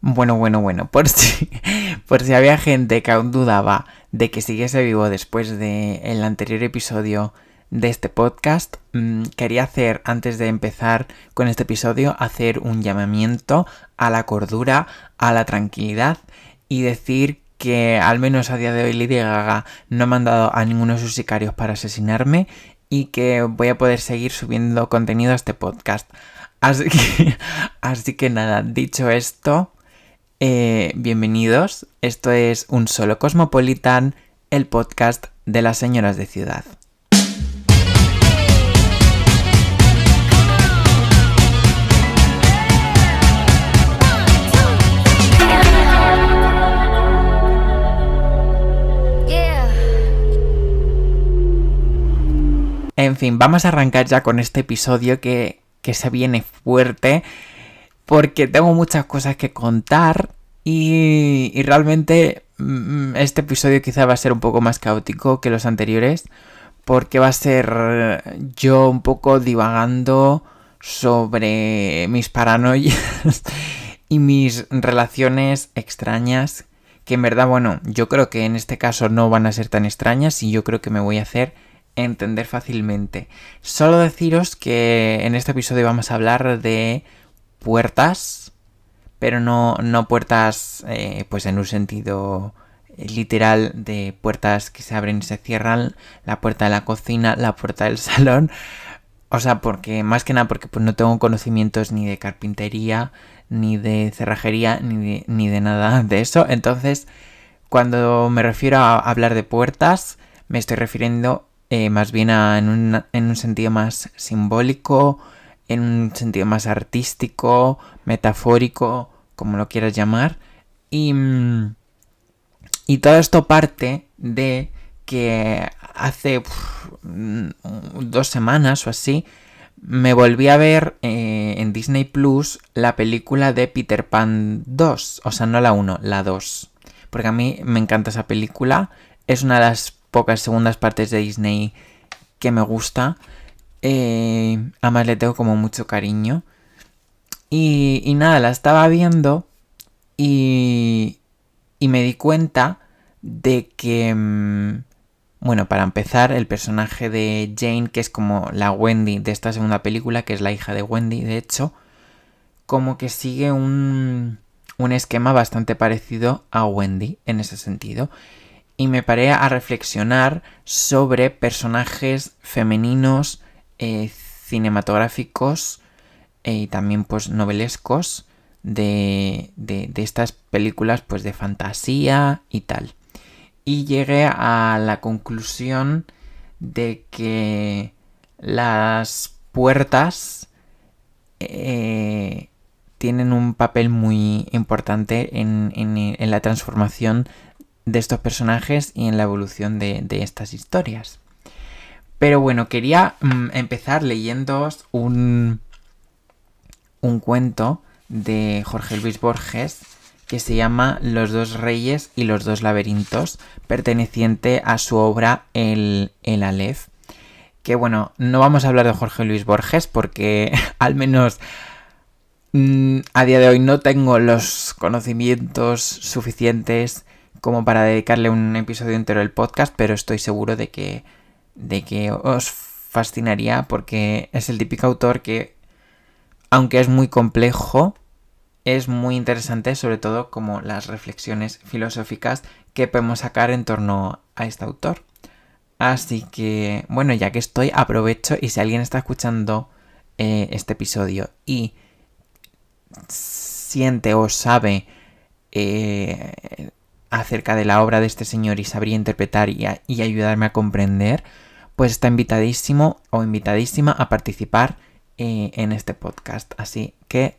Bueno, bueno, bueno, por si, por si había gente que aún dudaba de que siguiese vivo después del el anterior episodio de este podcast, mm, quería hacer, antes de empezar con este episodio, hacer un llamamiento a la cordura, a la tranquilidad y decir que al menos a día de hoy Lady Gaga no ha mandado a ninguno de sus sicarios para asesinarme y que voy a poder seguir subiendo contenido a este podcast. Así que nada, dicho esto, eh, bienvenidos. Esto es Un Solo Cosmopolitan, el podcast de las señoras de ciudad. En fin, vamos a arrancar ya con este episodio que, que se viene fuerte porque tengo muchas cosas que contar y, y realmente mm, este episodio quizá va a ser un poco más caótico que los anteriores porque va a ser yo un poco divagando sobre mis paranoias y mis relaciones extrañas que en verdad, bueno, yo creo que en este caso no van a ser tan extrañas y yo creo que me voy a hacer entender fácilmente. Solo deciros que en este episodio vamos a hablar de puertas, pero no, no puertas eh, pues en un sentido literal de puertas que se abren y se cierran, la puerta de la cocina, la puerta del salón. O sea, porque más que nada porque pues, no tengo conocimientos ni de carpintería, ni de cerrajería, ni de, ni de nada de eso. Entonces, cuando me refiero a hablar de puertas, me estoy refiriendo eh, más bien en, un, en un sentido más simbólico, en un sentido más artístico, metafórico, como lo quieras llamar. Y, mm, y todo esto parte de que hace mm, dos semanas o así me volví a ver eh, en Disney Plus la película de Peter Pan 2. O sea, no la 1, la 2. Porque a mí me encanta esa película. Es una de las pocas segundas partes de Disney que me gusta. Eh, además le tengo como mucho cariño. Y, y nada, la estaba viendo y, y me di cuenta de que, mm, bueno, para empezar, el personaje de Jane, que es como la Wendy de esta segunda película, que es la hija de Wendy, de hecho, como que sigue un, un esquema bastante parecido a Wendy en ese sentido y me paré a reflexionar sobre personajes femeninos eh, cinematográficos eh, y también pues novelescos de, de, de, estas películas pues de fantasía y tal. Y llegué a la conclusión de que las puertas eh, tienen un papel muy importante en, en, en la transformación de estos personajes y en la evolución de, estas historias. Pero bueno, quería mm, empezar leyendo un, un cuento de Jorge Luis Borges que se llama Los dos reyes y los dos laberintos, perteneciente a su obra El, el Aleph. Que bueno, no vamos a hablar de Jorge Luis Borges porque al menos mm, a día de hoy no tengo los conocimientos suficientes como para dedicarle un episodio entero al podcast, pero estoy seguro de que, de que os fascinaría porque es el típico autor que, aunque es muy complejo, es muy interesante, sobre todo como las reflexiones filosóficas que podemos sacar en torno a este autor. Así que, bueno, ya que estoy, aprovecho y si alguien está escuchando eh, este episodio y siente o sabe eh, acerca de la obra de este señor y sabría interpretar y, ayudarme a comprender, pues está invitadísimo o invitadísima a participar eh, en este podcast. Así que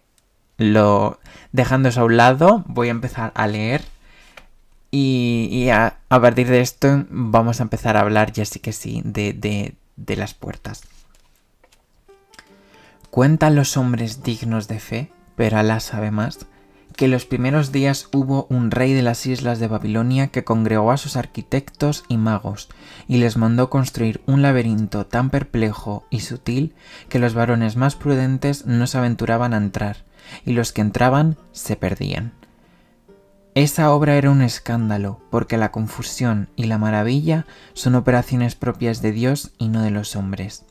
lo dejando a un lado, voy a empezar a leer y, a, partir de esto vamos a empezar a hablar, ya sí que sí, de, de, de las puertas. Cuentan los hombres dignos de fe, pero Alá sabe más que en los primeros días hubo un rey de las islas de Babilonia que congregó a sus arquitectos y magos y les mandó construir un laberinto tan perplejo y sutil que los varones más prudentes no se aventuraban a entrar y los que entraban se perdían. Esa obra era un escándalo, porque la confusión y la maravilla son operaciones propias de Dios y no de los hombres.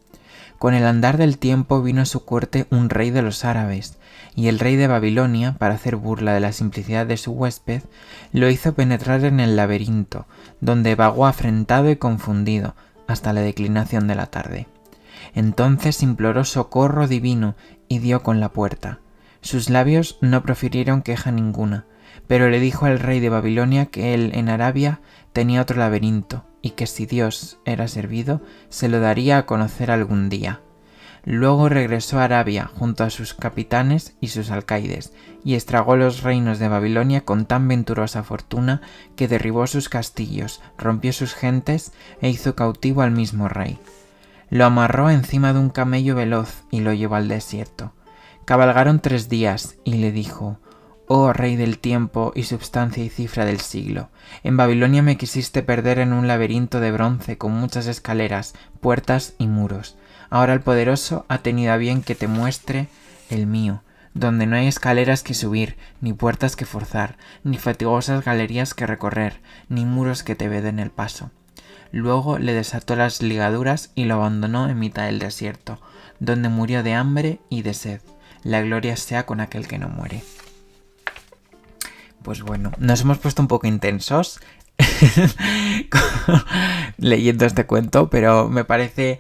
Con el andar del tiempo vino a su corte un rey de los árabes, y el rey de Babilonia, para hacer burla de la simplicidad de su huésped, lo hizo penetrar en el laberinto, donde vagó afrentado y confundido hasta la declinación de la tarde. Entonces imploró socorro divino y dio con la puerta. Sus labios no profirieron queja ninguna, pero le dijo al rey de Babilonia que él en Arabia tenía otro laberinto, y que si Dios era servido, se lo daría a conocer algún día. Luego regresó a Arabia junto a sus capitanes y sus alcaides, y estragó los reinos de Babilonia con tan venturosa fortuna que derribó sus castillos, rompió sus gentes e hizo cautivo al mismo rey. Lo amarró encima de un camello veloz y lo llevó al desierto. Cabalgaron tres días y le dijo Oh Rey del tiempo y substancia y cifra del siglo, en Babilonia me quisiste perder en un laberinto de bronce con muchas escaleras, puertas y muros. Ahora el poderoso ha tenido a bien que te muestre el mío, donde no hay escaleras que subir, ni puertas que forzar, ni fatigosas galerías que recorrer, ni muros que te veden el paso. Luego le desató las ligaduras y lo abandonó en mitad del desierto, donde murió de hambre y de sed. La gloria sea con aquel que no muere pues bueno, nos hemos puesto un poco intensos leyendo este cuento, pero me parece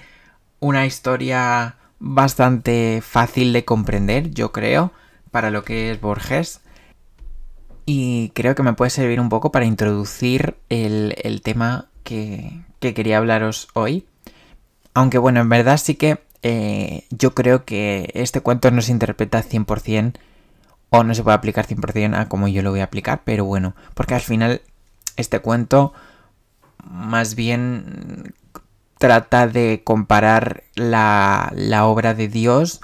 una historia bastante fácil de comprender, yo creo, para lo que es Borges. Y creo que me puede servir un poco para introducir el, tema que, quería hablaros hoy. Aunque bueno, en verdad sí que eh, yo creo que este cuento no se interpreta 100% o no se puede aplicar 100% a como yo lo voy a aplicar, pero bueno, porque al final este cuento más bien trata de comparar la, obra de Dios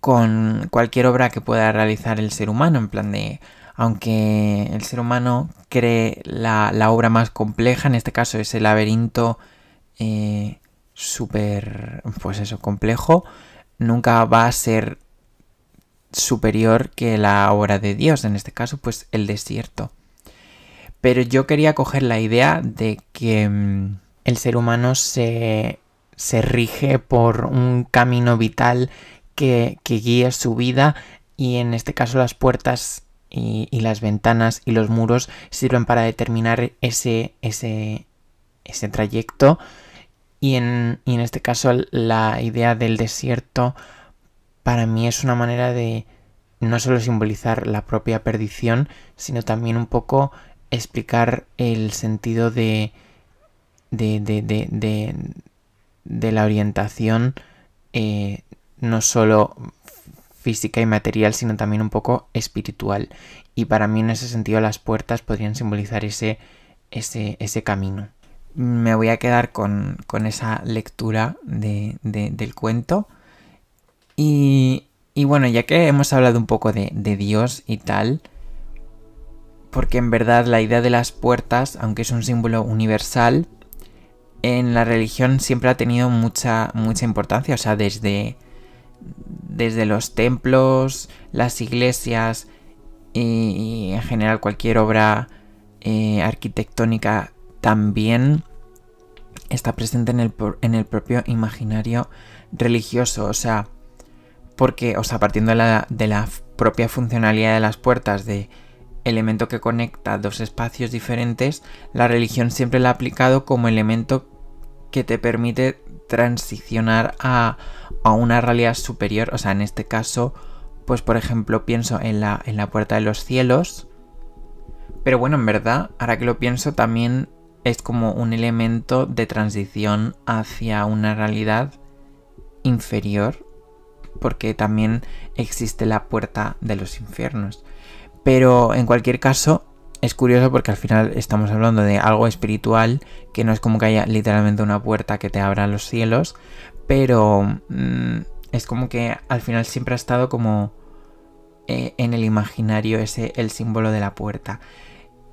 con cualquier obra que pueda realizar el ser humano, en plan de, aunque el ser humano cree la, obra más compleja, en este caso es el laberinto eh, súper, pues eso, complejo, nunca va a ser superior que la obra de Dios, en este caso pues el desierto. Pero yo quería coger la idea de que mm, el ser humano se, se rige por un camino vital que, que guía su vida y en este caso las puertas y, las ventanas y los muros sirven para determinar ese, ese, ese trayecto y en, y en este caso la idea del desierto para mí es una manera de no solo simbolizar la propia perdición, sino también un poco explicar el sentido de, de, de, de, de la orientación eh, no solo física y material, sino también un poco espiritual. Y para mí en ese sentido las puertas podrían simbolizar ese, ese, ese camino. Me voy a quedar con, con esa lectura de, del cuento. Y, bueno, ya que hemos hablado un poco de, Dios y tal, porque en verdad la idea de las puertas, aunque es un símbolo universal, en la religión siempre ha tenido mucha, mucha importancia. O sea, desde, desde los templos, las iglesias y, en general cualquier obra eh, arquitectónica también está presente en el, en el propio imaginario religioso. O sea, porque, o sea, partiendo de la, propia funcionalidad de las puertas, de elemento que conecta dos espacios diferentes, la religión siempre la ha aplicado como elemento que te permite transicionar a, a, una realidad superior. O sea, en este caso, pues por ejemplo, pienso en la, en la puerta de los cielos. Pero bueno, en verdad, ahora que lo pienso, también es como un elemento de transición hacia una realidad inferior porque también existe la puerta de los infiernos. Pero en cualquier caso, es curioso porque al final estamos hablando de algo espiritual, que no es como que haya literalmente una puerta que te abra los cielos, pero mm, es como que al final siempre ha estado como eh, en el imaginario ese, el símbolo de la puerta.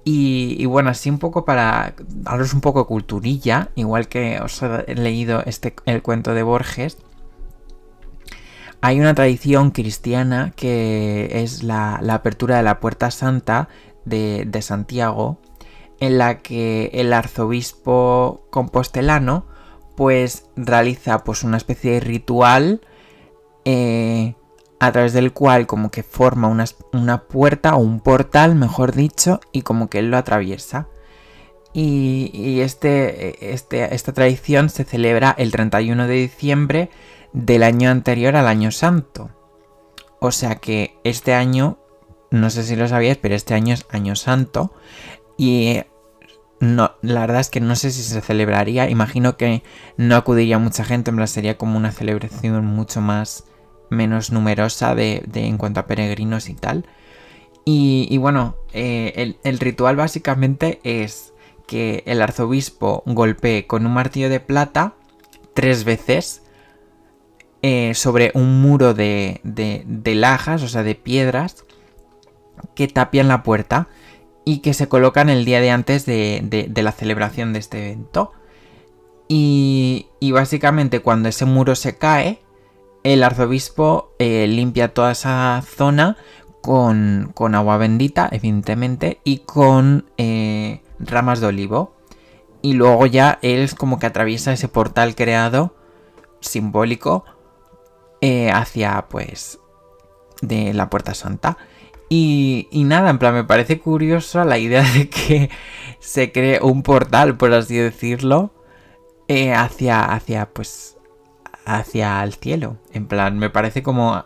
Y, bueno, así un poco para hablaros un poco de culturilla, igual que os he leído este, el cuento de Borges, hay una tradición cristiana que es la, apertura de la puerta santa de, Santiago, en la que el arzobispo compostelano pues realiza pues una especie de ritual eh, a través del cual como que forma una, una, puerta o un portal, mejor dicho, y como que él lo atraviesa. Y, este, este, esta tradición se celebra el 31 de diciembre del año anterior al año santo. O sea que este año, no sé si lo sabíais, pero este año es año santo. Y no, la verdad es que no sé si se celebraría. Imagino que no acudiría mucha gente, en plan sería como una celebración mucho más menos numerosa de, en cuanto a peregrinos y tal. Y, bueno, eh, el, ritual básicamente es que el arzobispo golpee con un martillo de plata tres veces eh, sobre un muro de, de, de lajas, o sea, de piedras, que tapian la puerta y que se colocan el día de antes de, la celebración de este evento. Y, básicamente cuando ese muro se cae, el arzobispo eh, limpia toda esa zona con, agua bendita, evidentemente, y con eh, ramas de olivo. Y luego ya él es como que atraviesa ese portal creado, simbólico, eh, hacia pues de la Puerta Santa. Y, nada, en plan, me parece curiosa la idea de que se cree un portal, por así decirlo, eh, hacia, hacia, pues, hacia el cielo. En plan, me parece como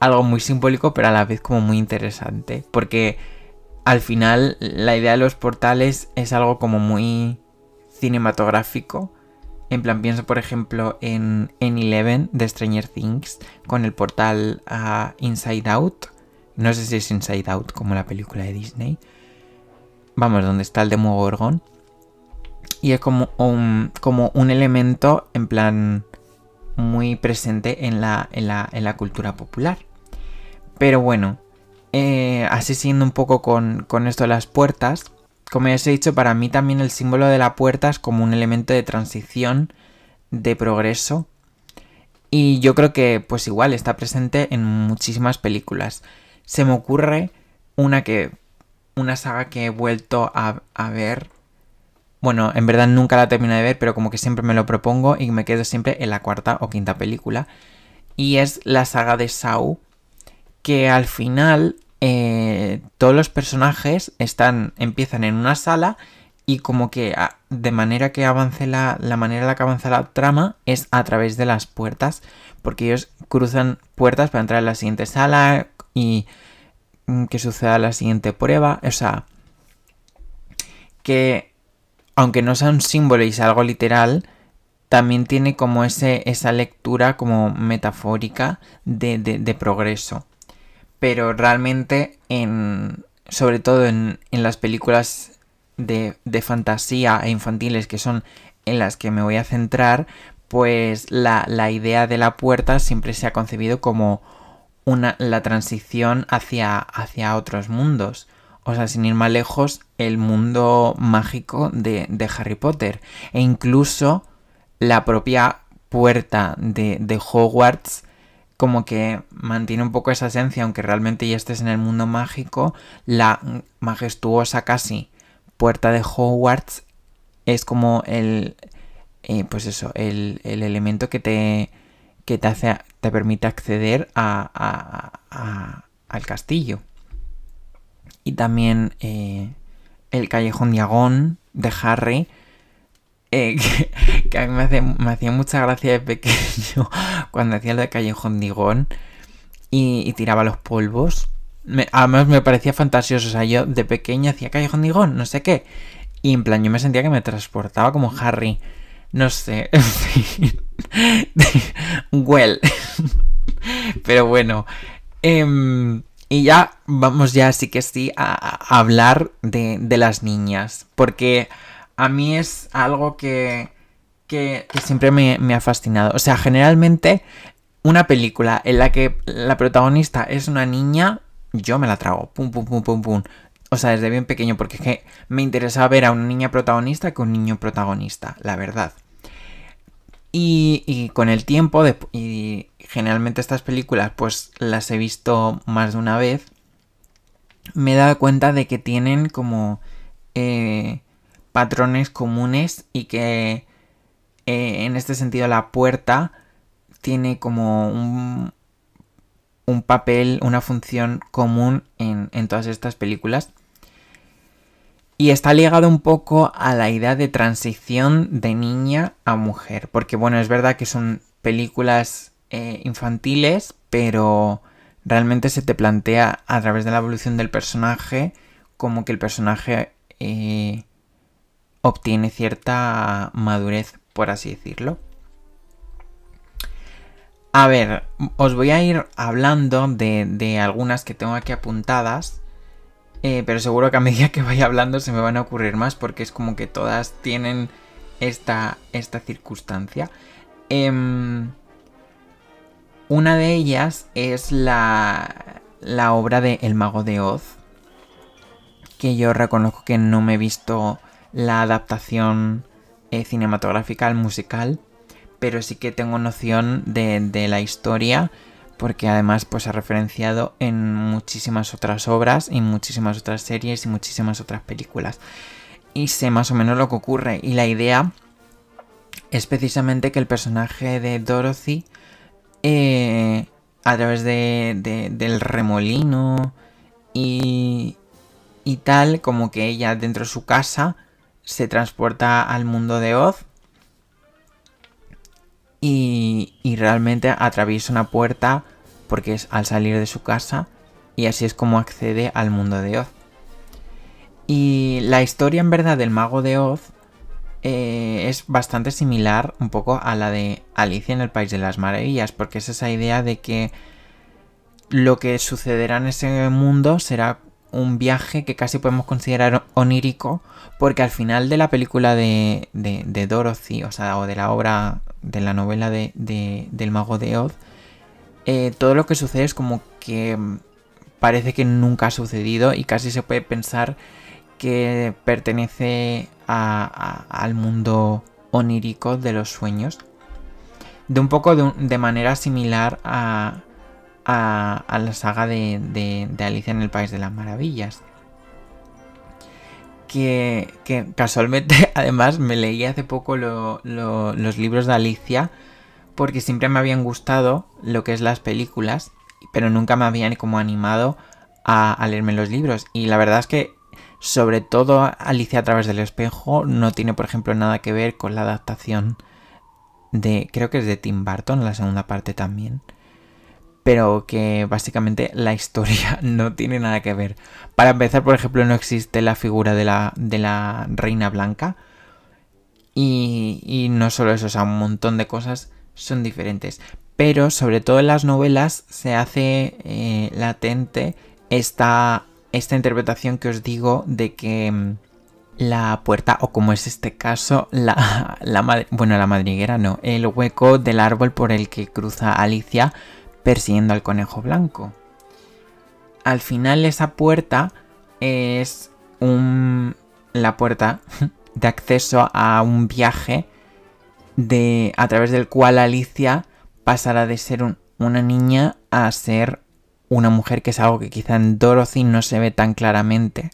algo muy simbólico, pero a la vez como muy interesante. Porque al final la idea de los portales es algo como muy cinematográfico. En plan, pienso por ejemplo en, en Eleven de Stranger Things, con el portal ah, Inside Out no sé si es Inside Out como la película de Disney. Vamos, donde está el Demogorgon. Y es como un, como un elemento en plan muy presente en la, en la, cultura popular. Pero bueno, eh, así siendo un poco con, con esto de las puertas, como ya os he dicho, para mí también el símbolo de la puerta es como un elemento de transición, de progreso. Y yo creo que pues igual está presente en muchísimas películas se me ocurre una que. Una saga que he vuelto a, ver. Bueno, en verdad nunca la termino de ver, pero como que siempre me lo propongo y me quedo siempre en la cuarta o quinta película. Y es la saga de Saw. Que al final. Eh, todos los personajes están. empiezan en una sala. Y como que de manera que avance la, la manera en la que avanza la trama es a través de las puertas. Porque ellos cruzan puertas para entrar en la siguiente sala, y mm, que suceda la siguiente prueba. O sea, que aunque no sea un símbolo y sea algo literal, también tiene como ese, esa lectura como metafórica de, progreso. Pero realmente, en, sobre todo en, las películas de, de, fantasía e infantiles que son en las que me voy a centrar, pues la, la idea de la puerta siempre se ha concebido como una, la transición hacia, hacia otros mundos. O sea, sin ir más lejos, el mundo mágico de, de Harry Potter. E incluso la propia puerta de, de, Hogwarts como que mantiene un poco esa esencia, aunque realmente ya estés en el mundo mágico, la majestuosa casi puerta de Hogwarts es como el, eh, pues eso, el, el elemento que te, que te, hace, te permite acceder a, al castillo. Y también eh, el callejón diagón de Harry, eh, que, a mí me, hacía mucha gracia de pequeño cuando hacía lo de callejón diagón y, tiraba los polvos. además me parecía fantasioso, o sea, yo de pequeño hacía callejón diagón, no sé qué. Y en plan yo me sentía que me transportaba como Harry. No sé, well. Pero bueno. Em, y ya vamos ya sí que sí a, hablar de, las niñas. Porque a mí es algo que, que, siempre me, ha fascinado. O sea, generalmente una película en la que la protagonista es una niña, yo me la trago. Pum, pum, pum, pum, pum. O sea, desde bien pequeño, porque es que me interesa ver a una niña protagonista que un niño protagonista, la verdad. Y, con el tiempo, y generalmente estas películas pues las he visto más de una vez, me he dado cuenta de que tienen como eh, patrones comunes y que eh, en este sentido la puerta tiene como un, un papel, una función común en, en todas estas películas. Y está ligado un poco a la idea de transición de niña a mujer. Porque bueno, es verdad que son películas eh, infantiles, pero realmente se te plantea a través de la evolución del personaje como que el personaje eh, obtiene cierta madurez, por así decirlo. A ver, os voy a ir hablando de, algunas que tengo aquí apuntadas. Eh, pero seguro que a medida que vaya hablando se me van a ocurrir más porque es como que todas tienen esta, esta circunstancia. Em, una de ellas es la, la obra de El Mago de Oz, que yo reconozco que no me he visto la adaptación eh, cinematográfica al musical, pero sí que tengo noción de, la historia porque además pues ha referenciado en muchísimas otras obras y muchísimas otras series y muchísimas otras películas. Y sé más o menos lo que ocurre y la idea es precisamente que el personaje de Dorothy eh, a través de, del remolino y, y tal, como que ella dentro de su casa se transporta al mundo de Oz y, realmente atraviesa una puerta porque es al salir de su casa y así es como accede al mundo de Oz. Y la historia en verdad del mago de Oz eh, es bastante similar un poco a la de Alicia en el País de las Maravillas, porque es esa idea de que lo que sucederá en ese mundo será un viaje que casi podemos considerar onírico, porque al final de la película de, de, Dorothy, o sea, o de la obra, de la novela de, del mago de Oz, eh, todo lo que sucede es como que parece que nunca ha sucedido y casi se puede pensar que pertenece al mundo onírico de los sueños. De un poco de manera similar a, a, la saga de, Alicia en el País de las Maravillas. Que, casualmente además me leí hace poco los libros de Alicia porque siempre me habían gustado lo que es las películas, pero nunca me habían como animado a, a leerme los libros. Y la verdad es que sobre todo Alicia a través del espejo no tiene por ejemplo nada que ver con la adaptación de creo que es de Tim Burton, la segunda parte también pero que básicamente la historia no tiene nada que ver. Para empezar, por ejemplo, no existe la figura de la, de la reina blanca. Y, no solo eso, o sea, un montón de cosas son diferentes. Pero sobre todo en las novelas se hace eh, latente esta, esta interpretación que os digo de que mm, la puerta, o como es este caso, la, la, bueno, la madriguera no, el hueco del árbol por el que cruza Alicia persiguiendo al conejo blanco. Al final esa puerta es la puerta de acceso a un viaje de, a través del cual Alicia pasará de ser una niña a ser una mujer, que es algo que quizá en Dorothy no se ve tan claramente.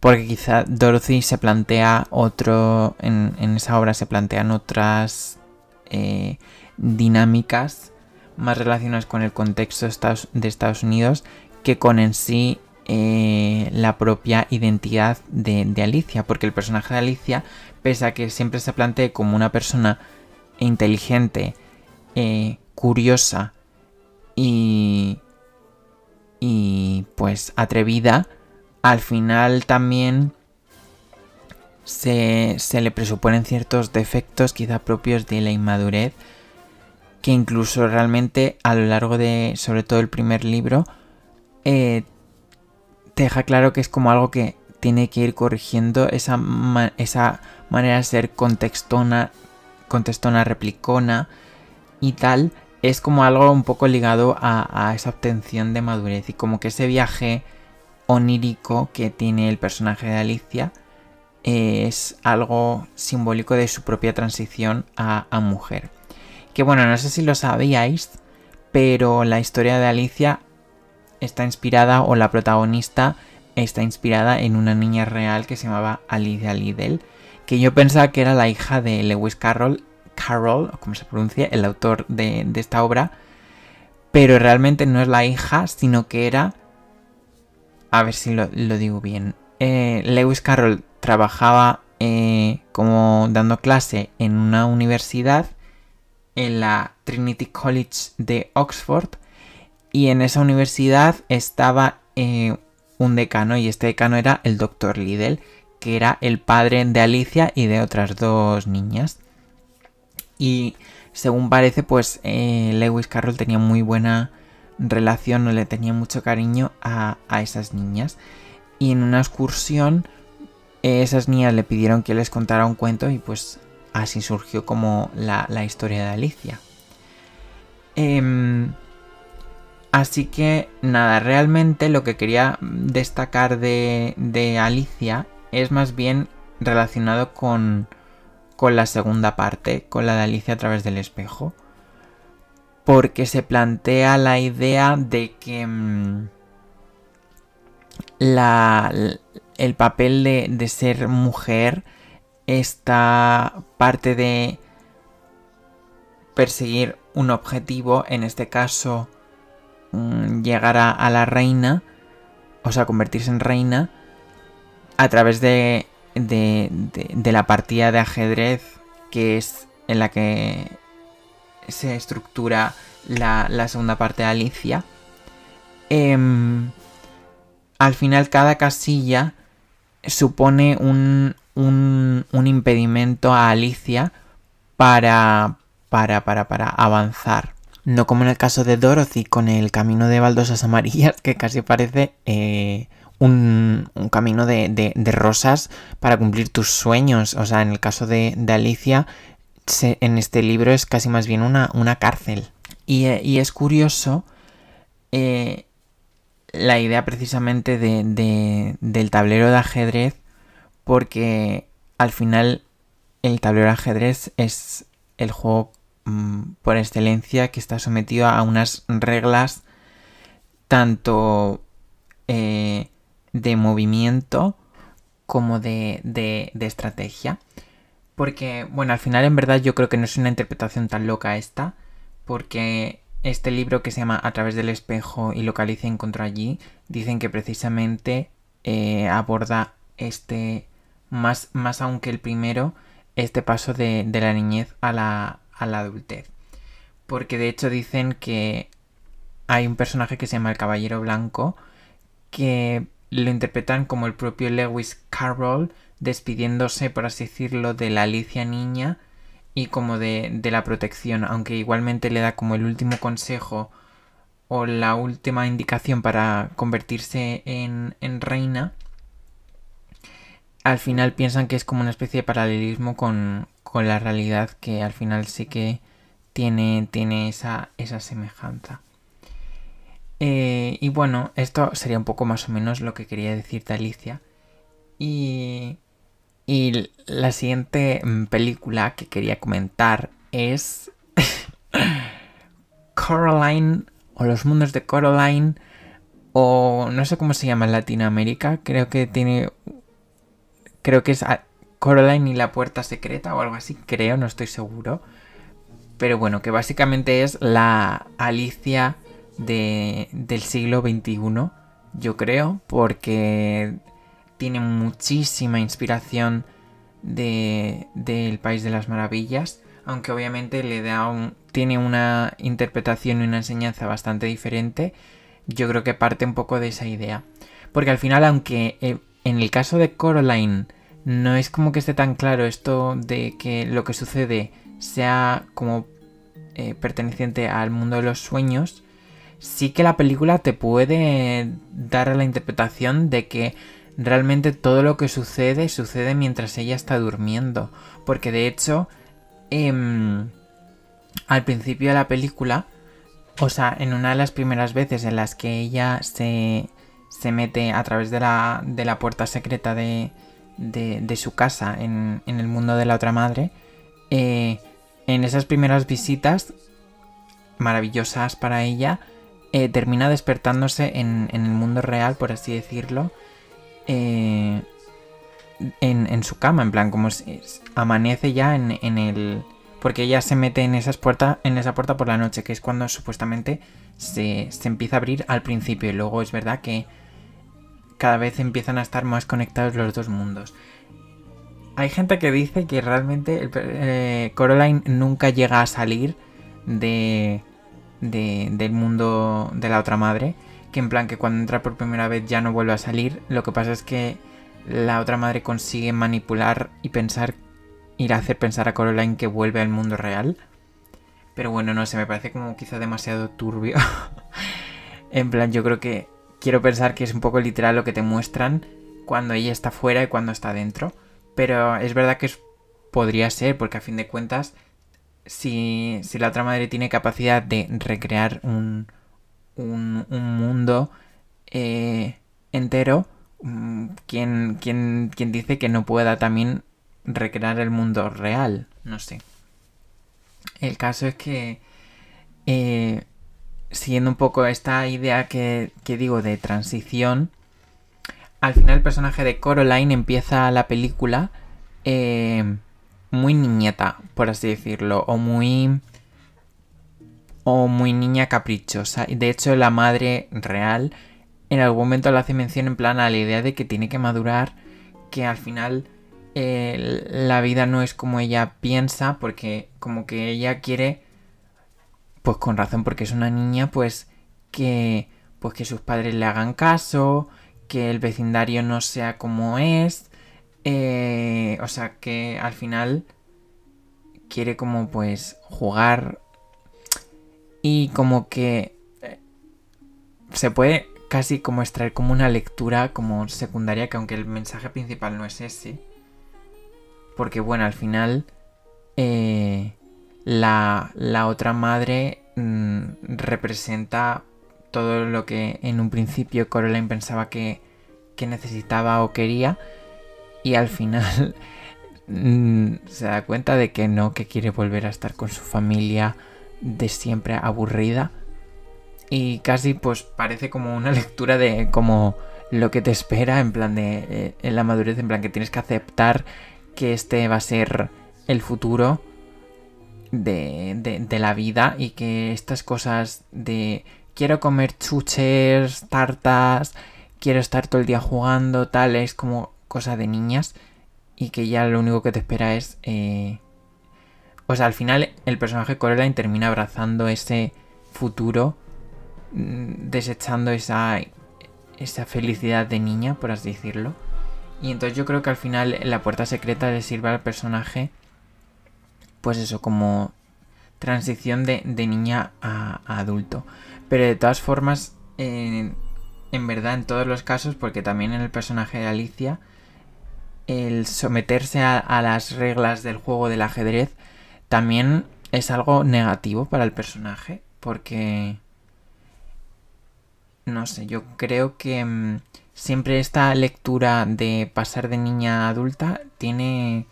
Porque quizá Dorothy se plantea otro, en, esa obra se plantean otras eh, dinámicas más relacionadas con el contexto de Estados Unidos que con en sí eh, la propia identidad de, Alicia, porque el personaje de Alicia, pese a que siempre se plantee como una persona inteligente, eh, curiosa y, y pues atrevida, al final también se, se le presuponen ciertos defectos quizá propios de la inmadurez que incluso realmente a lo largo de, sobre todo el primer libro, eh, te deja claro que es como algo que tiene que ir corrigiendo esa, esa manera de ser contextona, contestona, replicona y tal. Es como algo un poco ligado a, a esa obtención de madurez y como que ese viaje onírico que tiene el personaje de Alicia es algo simbólico de su propia transición a, a mujer. Que bueno, no sé si lo sabíais, pero la historia de Alicia está inspirada, o la protagonista está inspirada en una niña real que se llamaba Alicia Liddell, que yo pensaba que era la hija de Lewis Carroll, Carroll, como se pronuncia, el autor de, esta obra, pero realmente no es la hija, sino que era, a ver si lo, digo bien, eh, Lewis Carroll trabajaba eh, como dando clase en una universidad, en la Trinity College de Oxford, y en esa universidad estaba eh, un decano, y este decano era el Dr. Liddell, que era el padre de Alicia y de otras dos niñas. Y según parece, pues eh, Lewis Carroll tenía muy buena relación, o le tenía mucho cariño a, esas niñas. Y en una excursión, eh, esas niñas le pidieron que les contara un cuento y pues así surgió como la, historia de Alicia. Em, así que nada, realmente lo que quería destacar de, de Alicia es más bien relacionado con, con la segunda parte, con la de Alicia a través del espejo. Porque se plantea la idea de que mm, la, el papel de, ser mujer está parte de perseguir un objetivo, en este caso mm, llegar a la reina, o sea, convertirse en reina, a través de de, la partida de ajedrez que es en la que se estructura la, segunda parte de Alicia. Em, al final cada casilla supone un, un, un, impedimento a Alicia para, para, para, para avanzar. No como en el caso de Dorothy con el camino de baldosas amarillas, que casi parece eh, un, camino de, rosas para cumplir tus sueños. O sea, en el caso de, Alicia, en este libro es casi más bien una, una cárcel. Y, es curioso eh, la idea precisamente de, del tablero de ajedrez, porque al final el tablero de ajedrez es el juego mm, por excelencia que está sometido a unas reglas tanto eh, de movimiento como de, de, estrategia. Porque, bueno, al final en verdad yo creo que no es una interpretación tan loca esta, porque este libro que se llama A través del espejo y localiza y encontró allí, dicen que precisamente eh, aborda este, más, más aún que el primero, este paso de, de la niñez a la, a la adultez. Porque de hecho dicen que hay un personaje que se llama el Caballero Blanco, que lo interpretan como el propio Lewis Carroll despidiéndose, por así decirlo, de la Alicia niña y como de, la protección, aunque igualmente le da como el último consejo o la última indicación para convertirse en, reina, al final piensan que es como una especie de paralelismo con, con la realidad que al final sí que tiene, tiene esa, esa semejanza. Eh, y bueno, esto sería un poco más o menos lo que quería decirte Alicia. Y, y la siguiente mm, película que quería comentar es Coraline o Los Mundos de Coraline o no sé cómo se llama en Latinoamérica. Creo que tiene... Creo que es Coraline y la Puerta Secreta o algo así. Creo, no estoy seguro. Pero bueno, que básicamente es la Alicia del siglo XXI, yo creo, porque tiene muchísima inspiración del País de las Maravillas, aunque obviamente le da un, tiene una interpretación y una enseñanza bastante diferente, yo creo que parte un poco de esa idea. Porque al final, aunque eh, en el caso de Coraline no es como que esté tan claro esto de que lo que sucede sea como eh, perteneciente al mundo de los sueños, sí que la película te puede dar la interpretación de que realmente todo lo que sucede sucede mientras ella está durmiendo. Porque de hecho, em, al principio de la película, o sea, en una de las primeras veces en las que ella se, se mete a través de la, de la puerta secreta de, de, su casa en, en, el mundo de la otra madre, eh, en esas primeras visitas maravillosas para ella, eh, termina despertándose en, el mundo real, por así decirlo, eh, en, su cama, en plan, como amanece ya en, en, el... Porque ella se mete en, esas puerta, en esa puerta por la noche, que es cuando supuestamente se, se empieza a abrir al principio. Y luego es verdad que cada vez empiezan a estar más conectados los dos mundos. Hay gente que dice que realmente eh, nunca llega a salir de, del mundo de la otra madre. Que en plan que cuando entra por primera vez ya no vuelve a salir. Lo que pasa es que la otra madre consigue manipular y pensar, ir a hacer pensar a Coraline que vuelve al mundo real. Pero bueno, no sé, me parece como quizá demasiado turbio. en plan, yo creo que quiero pensar que es un poco literal lo que te muestran cuando ella está fuera y cuando está dentro. Pero es verdad que podría ser, porque a fin de cuentas, si, la otra madre tiene capacidad de recrear un, un, mundo eh, entero, mm, ¿quién, quién, quién dice que no pueda también recrear el mundo real? No sé. El caso es que eh, siguiendo un poco esta idea que, digo de transición, al final el personaje de Coraline empieza la película eh, muy niñeta, por así decirlo, o muy... o muy niña caprichosa. De hecho la madre real en algún momento le hace mención en plan a la idea de que tiene que madurar, que al final eh, la vida no es como ella piensa, porque como que ella quiere pues con razón, porque es una niña, pues que, pues que sus padres le hagan caso, que el vecindario no sea como es, eh, o sea que al final quiere como pues jugar y como que eh, se puede casi como extraer como una lectura como secundaria que aunque el mensaje principal no es ese porque bueno al final eh, la, otra madre mm, representa todo lo que en un principio Coraline pensaba que, necesitaba o quería y al final mm, se da cuenta de que no, que quiere volver a estar con su familia de siempre aburrida. Y casi pues parece como una lectura de como lo que te espera en plan de eh, en la madurez en plan que tienes que aceptar que este va a ser el futuro de, de, la vida y que estas cosas de quiero comer chuches, tartas, quiero estar todo el día jugando, tal, es como cosa de niñas y que ya lo único que te espera es... Eh... O sea, al final el personaje Coraline termina abrazando ese futuro, mm, desechando esa, esa felicidad de niña, por así decirlo. Y entonces yo creo que al final la puerta secreta le sirve al personaje pues eso, como transición de, niña a, adulto. Pero de todas formas, en verdad, en todos los casos, porque también en el personaje de Alicia, el someterse a, las reglas del juego del ajedrez también es algo negativo para el personaje, porque... No sé, yo creo que mm, siempre esta lectura de pasar de niña a adulta tiene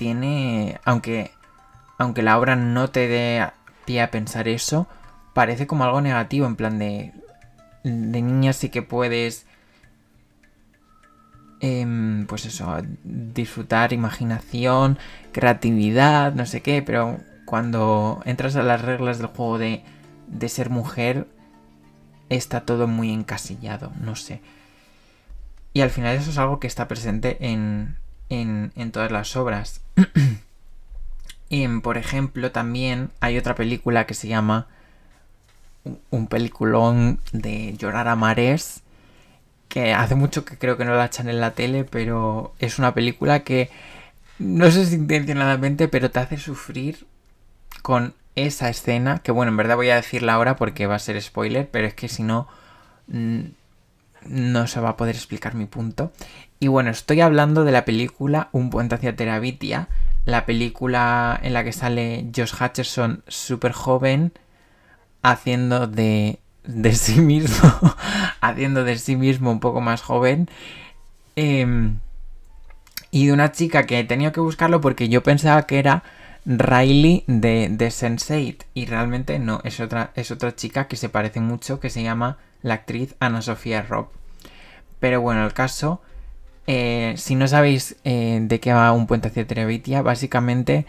tiene, aunque, aunque la obra no te dé pie a pensar eso, parece como algo negativo, en plan de, de niña sí que puedes, em, pues eso, disfrutar imaginación, creatividad, no sé qué, pero cuando entras a las reglas del juego de, de ser mujer, está todo muy encasillado, no sé. Y al final eso es algo que está presente en, en, en todas las obras. y, por ejemplo, también hay otra película que se llama un peliculón de llorar a mares que hace mucho que creo que no la echan en la tele, pero es una película que no sé si intencionadamente, pero te hace sufrir con esa escena, que bueno, en verdad voy a decirla ahora porque va a ser spoiler, pero es que si no no se va a poder explicar mi punto. Y bueno, estoy hablando de la película Un puente hacia Terabitia, la película en la que sale Josh Hutcherson súper joven, haciendo de, de sí mismo, haciendo de sí mismo un poco más joven. Em, y de una chica que he tenido que buscarlo porque yo pensaba que era Riley de, de Sense8 y realmente no, es otra, es otra chica que se parece mucho que se llama la actriz Ana Sofía Robb. Pero bueno, el caso, eh, si no sabéis eh, de qué va un puente hacia Terabitia, básicamente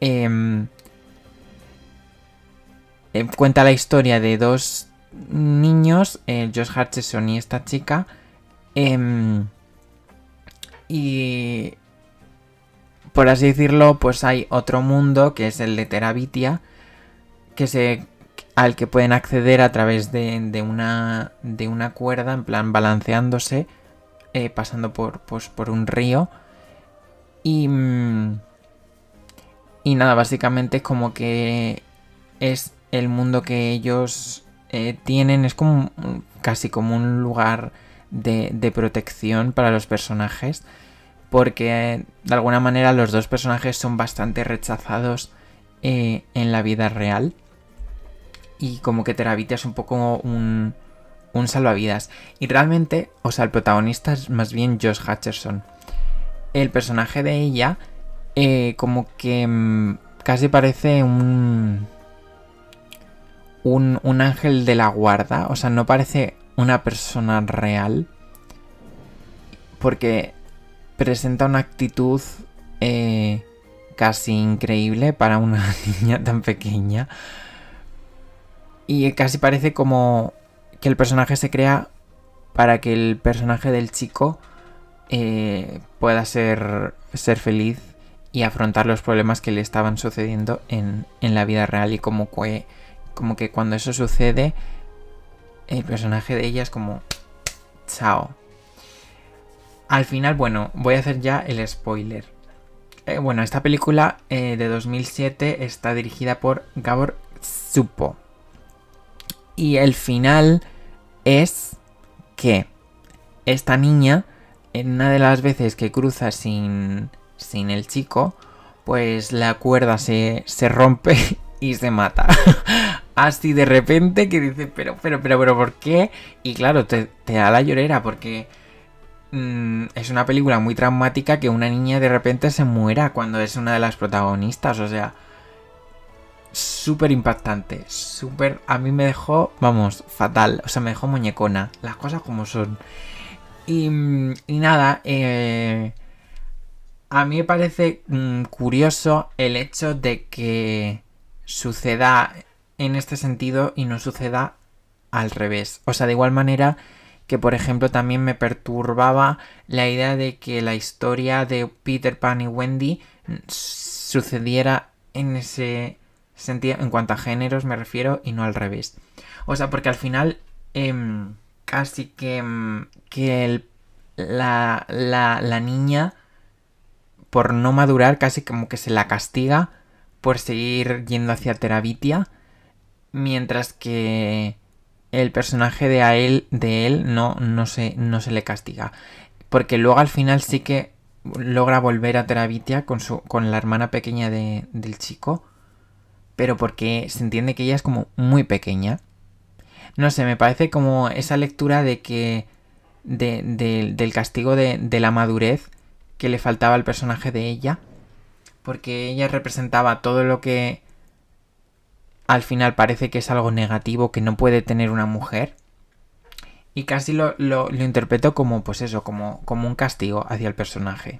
em, eh, cuenta la historia de dos niños, Josh Hutcherson y esta chica, em, y por así decirlo, pues hay otro mundo que es el de Terabitia, que se al que pueden acceder a través de, una, de una cuerda, en plan balanceándose, eh, pasando por, pues, por un río. Y, mm, y nada, básicamente es como que es el mundo que ellos eh, tienen, es como casi como un lugar de, protección para los personajes porque de alguna manera los dos personajes son bastante rechazados eh, en la vida real y como que Teravita es un poco un, un salvavidas. Y realmente, o sea, el protagonista es más bien Josh Hutcherson. El personaje de ella, eh, como que mm, casi parece un, un, un ángel de la guarda. O sea, no parece una persona real. Porque presenta una actitud eh, casi increíble para una niña tan pequeña. Y casi parece como que el personaje se crea para que el personaje del chico eh, pueda ser, ser feliz y afrontar los problemas que le estaban sucediendo en, en la vida real. Y como que, como que cuando eso sucede, el personaje de ella es como... Chao. Al final, bueno, voy a hacer ya el spoiler. Eh, bueno, esta película eh, de 2007 está dirigida por Gabor Supo. Y el final es que esta niña, en una de las veces que cruza sin, sin el chico, pues la cuerda se, se rompe y se mata. Así de repente que dice, pero, pero, pero, pero, ¿por qué? Y claro, te, te da la llorera porque mm, es una película muy traumática que una niña de repente se muera cuando es una de las protagonistas. O sea, súper impactante, súper... A mí me dejó, vamos, fatal, o sea, me dejó muñecona, las cosas como son. Y, nada, eh, a mí me parece mm, curioso el hecho de que suceda en este sentido y no suceda al revés. O sea, de igual manera que, por ejemplo, también me perturbaba la idea de que la historia de Peter Pan y Wendy sucediera en ese en cuanto a géneros me refiero y no al revés. O sea, porque al final em, casi que, em, que la, la, la niña por no madurar casi como que se la castiga por seguir yendo hacia Terabitia mientras que el personaje de, él, de él no, no, se, no se le castiga. Porque luego al final sí que logra volver a Terabitia con, su, con la hermana pequeña de, del chico pero porque se entiende que ella es como muy pequeña. No sé, me parece como esa lectura de que... del castigo de, de la madurez que le faltaba al personaje de ella. Porque ella representaba todo lo que al final parece que es algo negativo que no puede tener una mujer. Y casi lo, lo, lo interpreto como, pues eso, como, como un castigo hacia el personaje.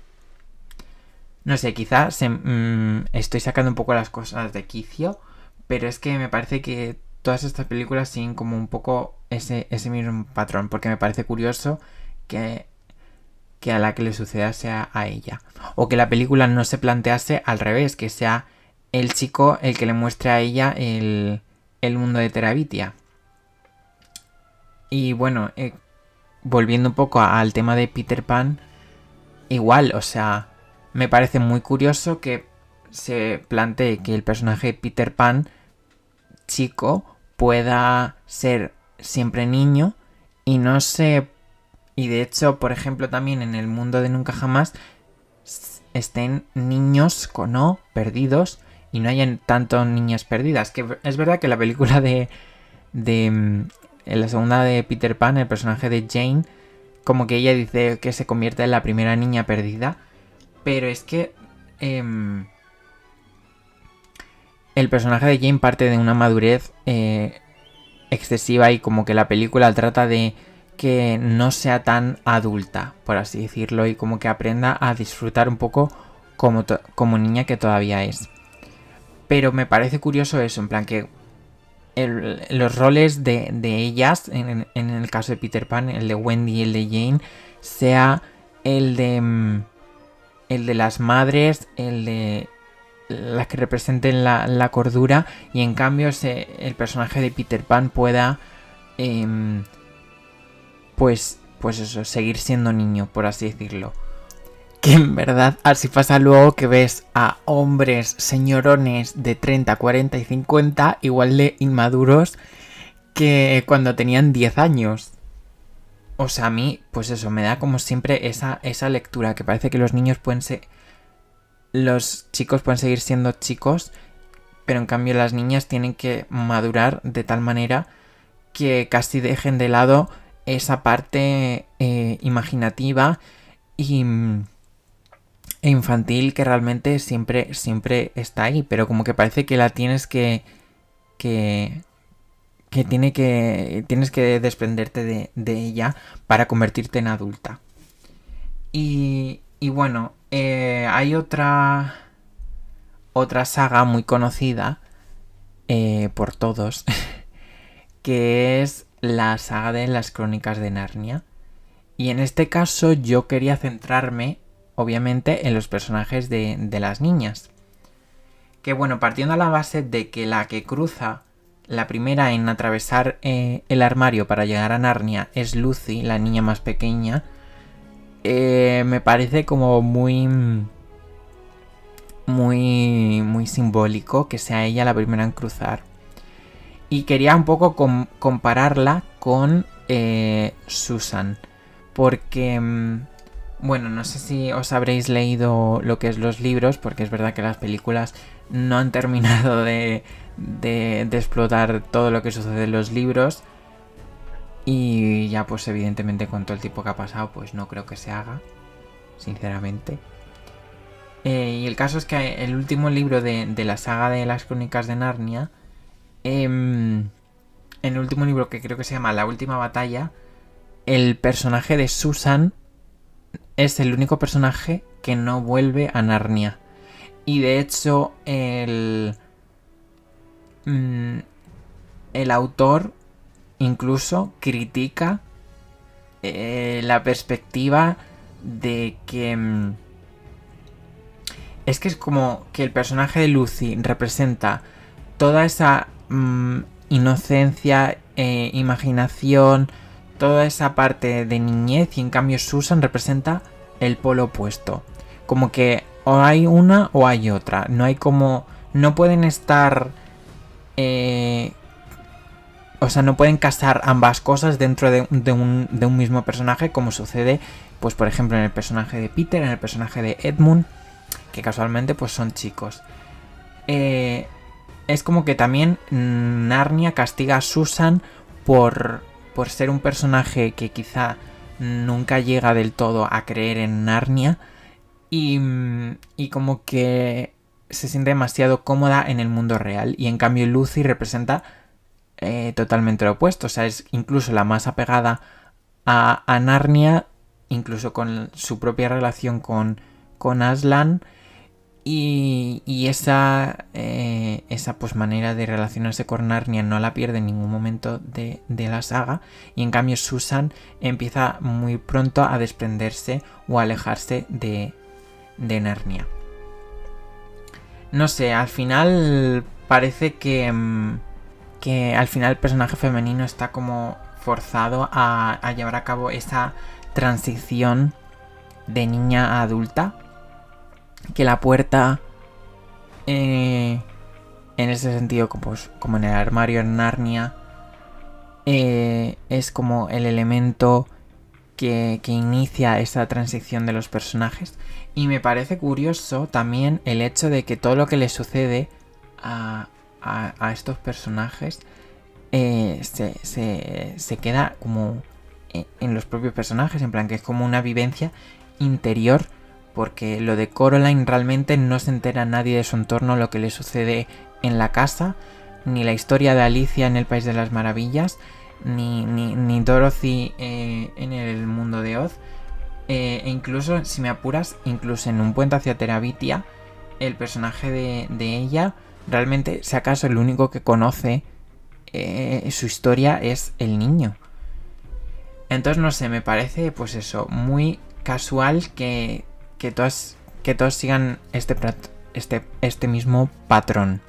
No sé, quizás mm, estoy sacando un poco las cosas de quicio, pero es que me parece que todas estas películas siguen como un poco ese, ese mismo patrón, porque me parece curioso que, que a la que le suceda sea a ella. O que la película no se plantease al revés, que sea el chico el que le muestre a ella el, el mundo de Terabitia. Y bueno, eh, volviendo un poco al tema de Peter Pan, igual, o sea, me parece muy curioso que se plantee que el personaje Peter Pan chico pueda ser siempre niño y no se... Y de hecho, por ejemplo, también en el mundo de Nunca Jamás estén niños con no perdidos y no hayan tanto niñas perdidas. Que es verdad que la película de... de en la segunda de Peter Pan, el personaje de Jane, como que ella dice que se convierte en la primera niña perdida pero es que... Em, el personaje de Jane parte de una madurez eh, excesiva y como que la película trata de que no sea tan adulta, por así decirlo, y como que aprenda a disfrutar un poco como, como niña que todavía es. Pero me parece curioso eso, en plan que los roles de, ellas, en, el caso de Peter Pan, el de Wendy y el de Jane, sea el de. El de las madres, el de las que representen la, cordura, y en cambio el personaje de Peter Pan pueda. Em, pues. Pues eso, seguir siendo niño, por así decirlo. Que en verdad así pasa luego que ves a hombres señorones de 30, 40 y 50 igual de inmaduros que cuando tenían 10 años. O sea, a mí, pues eso, me da como siempre esa, esa lectura que parece que los niños pueden ser... Los chicos pueden seguir siendo chicos, pero en cambio las niñas tienen que madurar de tal manera que casi dejen de lado esa parte eh, imaginativa y e infantil que realmente siempre, siempre está ahí, pero como que parece que la tienes que. que. Que tiene que. tienes que desprenderte de, de ella para convertirte en adulta. Y. y bueno, eh, hay otra. otra saga muy conocida eh, por todos, que es la saga de las crónicas de Narnia. Y en este caso yo quería centrarme obviamente en los personajes de, las niñas. Que bueno, partiendo a la base de que la que cruza la primera en atravesar eh, el armario para llegar a Narnia es Lucy, la niña más pequeña, eh, me parece como muy... Muy, muy simbólico que sea ella la primera en cruzar. Y quería un poco compararla con eh, Susan. Porque mm, bueno, no sé si os habréis leído lo que es los libros, porque es verdad que las películas no han terminado de, de, explotar todo lo que sucede en los libros. Y ya pues evidentemente con todo el tiempo que ha pasado, pues no creo que se haga, sinceramente. Eh, y el caso es que el último libro de, la saga de las crónicas de Narnia, em, en el último libro que creo que se llama La última batalla, el personaje de Susan es el único personaje que no vuelve a Narnia. Y de hecho, el. Mm, el autor incluso critica eh, la perspectiva de que. Mm, es que es como que el personaje de Lucy representa toda esa mm, inocencia, eh, imaginación, toda esa parte de niñez y en cambio Susan representa el polo opuesto. Como que o hay una o hay otra. No hay como... No pueden estar... Eh, o sea, no pueden casar ambas cosas dentro de, un, de, un, mismo personaje, como sucede, pues por ejemplo, en el personaje de Peter, en el personaje de Edmund, que casualmente pues son chicos. Eh, es como que también Narnia castiga a Susan por por ser un personaje que quizá nunca llega del todo a creer en Narnia y, y como que se siente demasiado cómoda en el mundo real y en cambio Lucy representa eh, totalmente lo opuesto, o sea, es incluso la más apegada a, Narnia, incluso con su propia relación con, Aslan y, esa, eh, esa pues, manera de relacionarse con Narnia no la pierde en ningún momento de, la saga. Y en cambio Susan empieza muy pronto a desprenderse o a alejarse de Narnia. No sé, al final parece que, mm, que al final el personaje femenino está como forzado a, llevar a cabo esa transición de niña a adulta que la puerta eh, en ese sentido como, pues, como en el armario en Narnia eh, es como el elemento que, inicia esa transición de los personajes y me parece curioso también el hecho de que todo lo que le sucede a, estos personajes eh, se, se, queda como en los propios personajes, en plan que es como una vivencia interior porque lo de Coraline realmente no se entera nadie de su entorno lo que le sucede en la casa, ni la historia de Alicia en el País de las Maravillas, ni, ni, Dorothy eh, en el mundo de Oz. Eh, e incluso, si me apuras, incluso en un puente hacia Terabitia, el personaje de, ella, realmente, si acaso el único que conoce eh, su historia es el niño. Entonces, no sé, me parece, pues eso, muy casual que, que, que todos sigan este, este, este mismo patrón.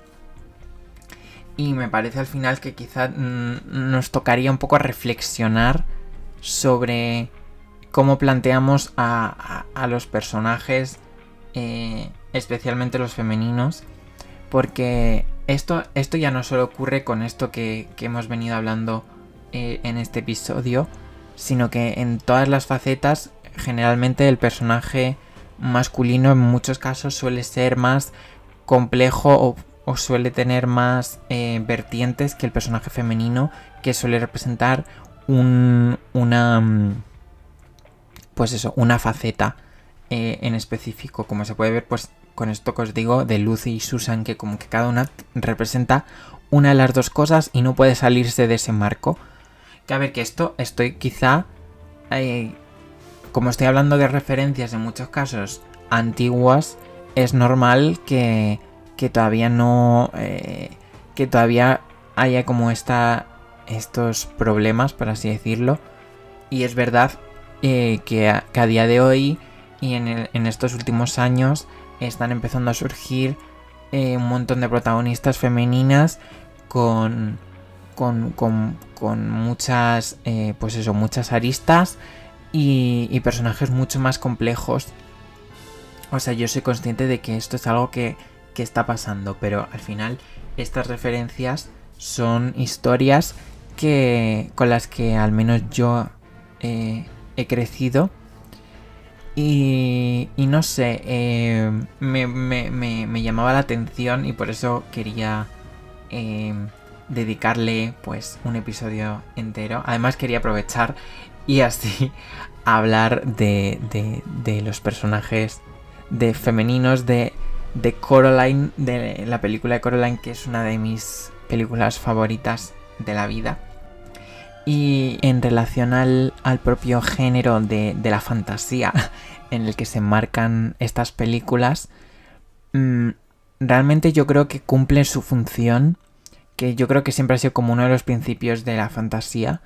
Y me parece al final que quizá nos tocaría un poco reflexionar sobre cómo planteamos a, los personajes, eh, especialmente los femeninos, porque esto, esto ya no solo ocurre con esto que, hemos venido hablando eh, en este episodio, sino que en todas las facetas, generalmente el personaje masculino en muchos casos suele ser más complejo o suele tener más eh, vertientes que el personaje femenino que suele representar un, una mm, pues eso una faceta eh, en específico como se puede ver pues con esto que os digo de Lucy y Susan que como que cada una representa una de las dos cosas y no puede salirse de ese marco que a ver que esto estoy quizá eh, como estoy hablando de referencias en muchos casos antiguas es normal que que todavía no... Eh, que todavía haya como esta, estos problemas, por así decirlo. Y es verdad eh, que, a, día de hoy y en, estos últimos años están empezando a surgir eh, un montón de protagonistas femeninas con, con, con, muchas, pues eso, muchas aristas y, personajes mucho más complejos. O sea, yo soy consciente de que esto es algo que, qué está pasando, pero al final estas referencias son historias que con las que al menos yo eh, he crecido y, no sé, eh, me, llamaba la atención y por eso quería eh, dedicarle pues un episodio entero. Además quería aprovechar y así hablar de, los personajes de femeninos de de de la película de Coraline, que es una de mis películas favoritas de la vida. Y en relación al, propio género de, la fantasía en el que se marcan estas películas, mm, realmente yo creo que cumplen su función, que yo creo que siempre ha sido como uno de los principios de la fantasía,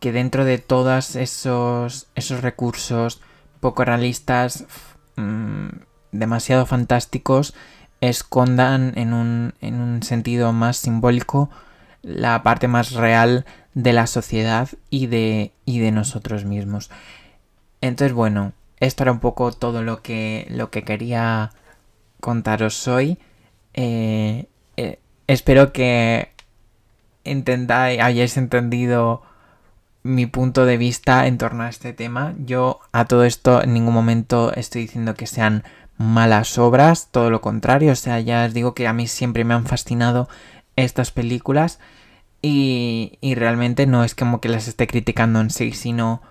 que dentro de todos esos, esos recursos poco realistas, mm, demasiado fantásticos escondan en un, en un sentido más simbólico la parte más real de la sociedad y de, y de nosotros mismos. Entonces, bueno, esto era un poco todo lo que, lo que quería contaros hoy. Eh, eh, espero que entendáis, hayáis entendido mi punto de vista en torno a este tema. Yo a todo esto en ningún momento estoy diciendo que sean malas obras, todo lo contrario, o sea, ya os digo que a mí siempre me han fascinado estas películas y, y realmente no es como que las esté criticando en sí, sino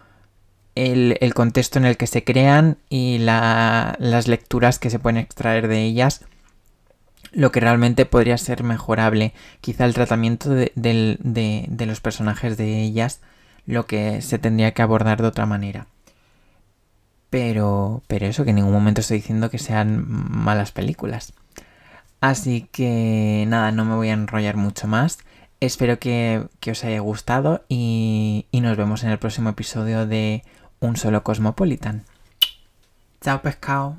el, el contexto en el que se crean y la, las lecturas que se pueden extraer de ellas, lo que realmente podría ser mejorable, quizá el tratamiento de, de, de los personajes de ellas, lo que se tendría que abordar de otra manera. Pero, pero eso, que en ningún momento estoy diciendo que sean malas películas. Así que nada, no me voy a enrollar mucho más. Espero que, que os haya gustado y, y nos vemos en el próximo episodio de Un solo Cosmopolitan. Chao pescado.